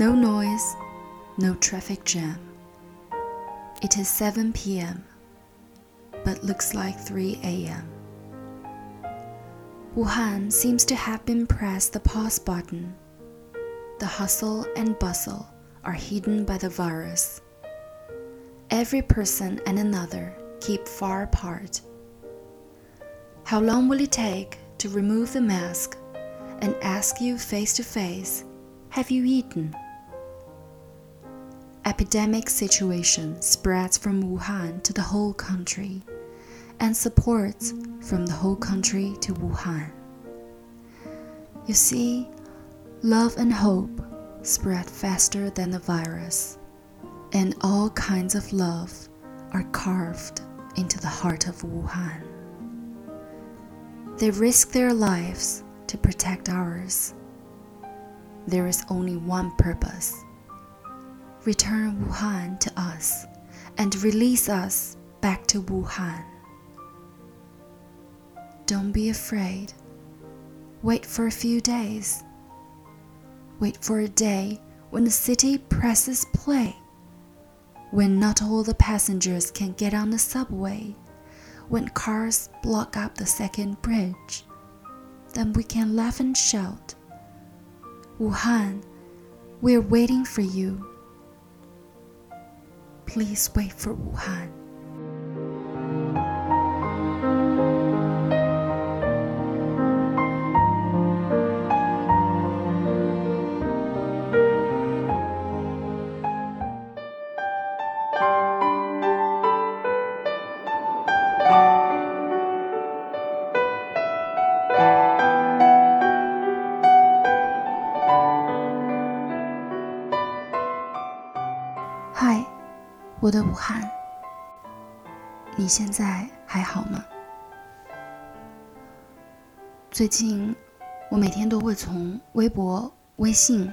No noise, no traffic jam. It is 7 p.m., but looks like 3 a.m. Wuhan seems to have been pressed the pause button. The hustle and bustle are hidden by the virus. Every person and another keep far apart. How long will it take to remove the mask and ask you face to face, Have you eaten? epidemic situation spreads from Wuhan to the whole country, and supports from the whole country to Wuhan. You see, love and hope spread faster than the virus, and all kinds of love are carved into the heart of Wuhan. They risk their lives to protect ours. There is only one purpose return Wuhan to us and release us back to Wuhan. Don't be afraid. Wait for a few days. Wait for a day when the city presses play, when not all the passengers can get on the subway, when cars block up the second bridge. Then we can laugh and shout. Wuhan, we're waiting for you. Please wait for Wuhan. 我的武汉，你现在还好吗？最近，我每天都会从微博、微信、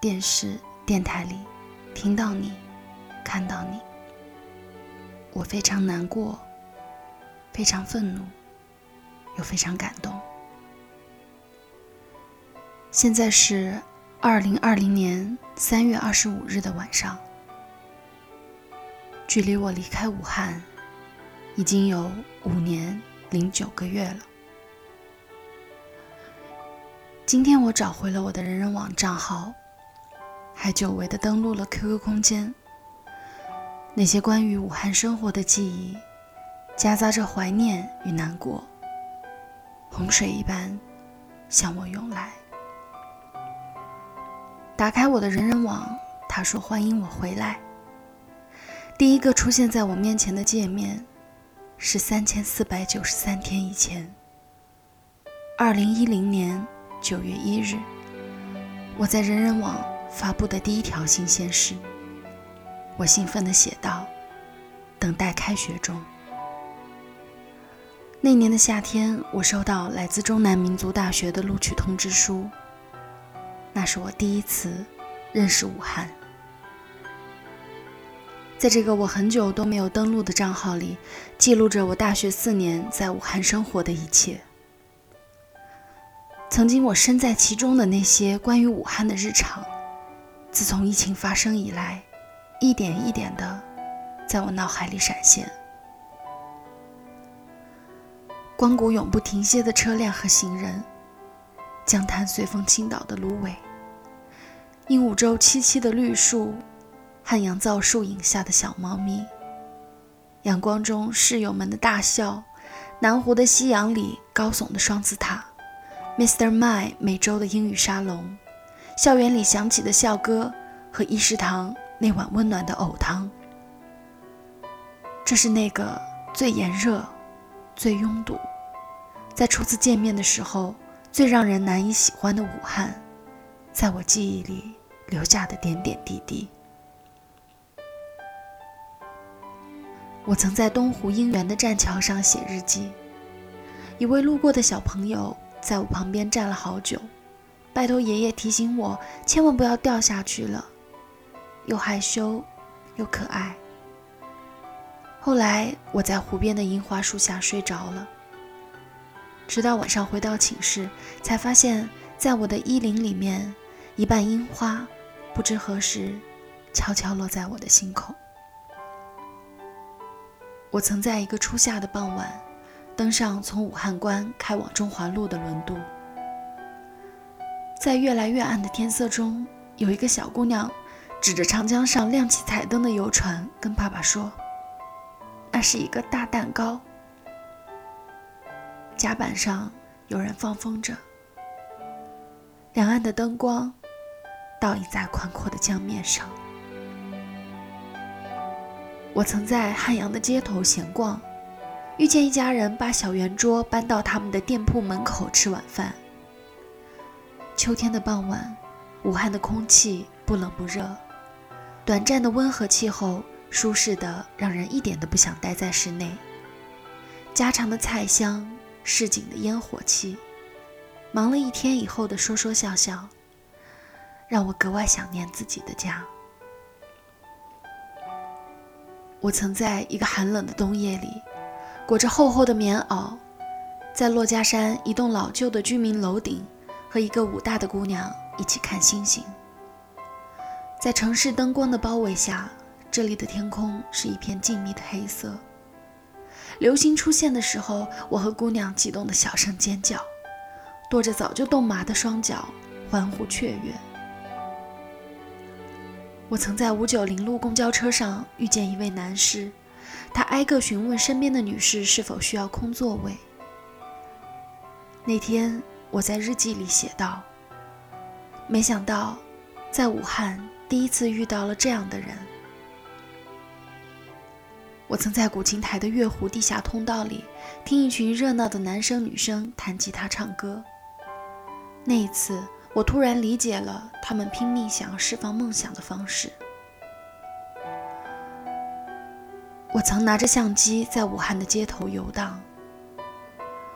电视、电台里听到你，看到你，我非常难过，非常愤怒，又非常感动。现在是二零二零年三月二十五日的晚上。距离我离开武汉已经有五年零九个月了。今天我找回了我的人人网账号，还久违的登录了 QQ 空间。那些关于武汉生活的记忆，夹杂着怀念与难过，洪水一般向我涌来。打开我的人人网，他说：“欢迎我回来。”第一个出现在我面前的界面，是三千四百九十三天以前，二零一零年九月一日，我在人人网发布的第一条新鲜事。我兴奋地写道：“等待开学中。”那年的夏天，我收到来自中南民族大学的录取通知书，那是我第一次认识武汉。在这个我很久都没有登录的账号里，记录着我大学四年在武汉生活的一切。曾经我身在其中的那些关于武汉的日常，自从疫情发生以来，一点一点的在我脑海里闪现。光谷永不停歇的车辆和行人，江滩随风倾倒的芦苇，鹦鹉洲萋萋的绿树。汉阳造树影下的小猫咪，阳光中室友们的大笑，南湖的夕阳里高耸的双子塔，Mr. My 每周的英语沙龙，校园里响起的校歌和一食堂那碗温暖的藕汤。这是那个最炎热、最拥堵，在初次见面的时候最让人难以喜欢的武汉，在我记忆里留下的点点滴滴。我曾在东湖樱园的栈桥上写日记，一位路过的小朋友在我旁边站了好久，拜托爷爷提醒我千万不要掉下去了，又害羞，又可爱，后来我在湖边的樱花树下睡着了，直到晚上回到寝室，才发现，在我的衣领里面，一瓣樱花，不知何时，悄悄落在我的心口。我曾在一个初夏的傍晚，登上从武汉关开往中华路的轮渡，在越来越暗的天色中，有一个小姑娘，指着长江上亮起彩灯的游船，跟爸爸说。那是一个大蛋糕，甲板上有人放风筝，两岸的灯光倒映在宽阔的江面上。我曾在汉阳的街头闲逛，遇见一家人把小圆桌搬到他们的店铺门口吃晚饭。秋天的傍晚，武汉的空气不冷不热，短暂的温和气候。舒适的让人一点都不想待在室内。家常的菜香，市井的烟火气，忙了一天以后的说说笑笑，让我格外想念自己的家。我曾在一个寒冷的冬夜里，裹着厚厚的棉袄，在珞珈山一栋老旧的居民楼顶，和一个武大的姑娘一起看星星。在城市灯光的包围下。这里的天空是一片静谧的黑色。流星出现的时候，我和姑娘激动的小声尖叫，跺着早就冻麻的双脚，欢呼雀跃。我曾在五九零路公交车上遇见一位男士，他挨个询问身边的女士是否需要空座位。那天我在日记里写道：“没想到，在武汉第一次遇到了这样的人。”我曾在古琴台的月湖地下通道里，听一群热闹的男生女生弹吉他唱歌。那一次，我突然理解了他们拼命想要释放梦想的方式。我曾拿着相机在武汉的街头游荡，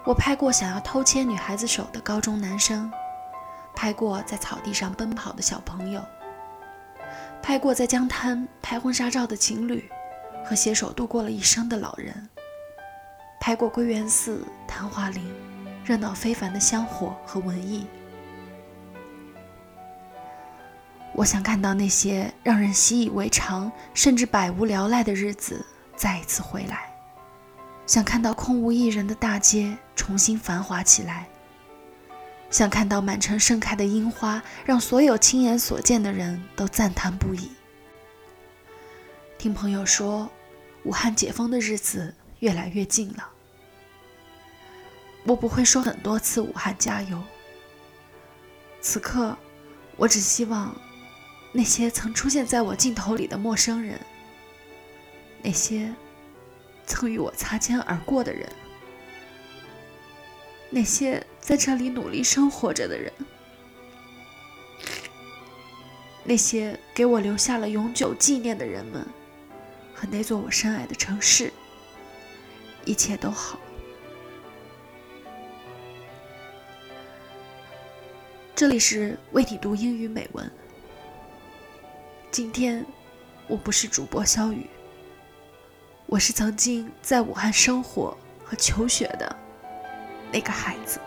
我拍过想要偷牵女孩子手的高中男生，拍过在草地上奔跑的小朋友，拍过在江滩拍婚纱照的情侣。和携手度过了一生的老人，拍过归元寺、昙华林，热闹非凡的香火和文艺。我想看到那些让人习以为常，甚至百无聊赖的日子再一次回来，想看到空无一人的大街重新繁华起来，想看到满城盛开的樱花，让所有亲眼所见的人都赞叹不已。听朋友说。武汉解封的日子越来越近了，我不会说很多次“武汉加油”。此刻，我只希望那些曾出现在我镜头里的陌生人，那些曾与我擦肩而过的人，那些在这里努力生活着的人，那些给我留下了永久纪念的人们。和那座我深爱的城市，一切都好。这里是为你读英语美文。今天我不是主播肖宇，我是曾经在武汉生活和求学的那个孩子。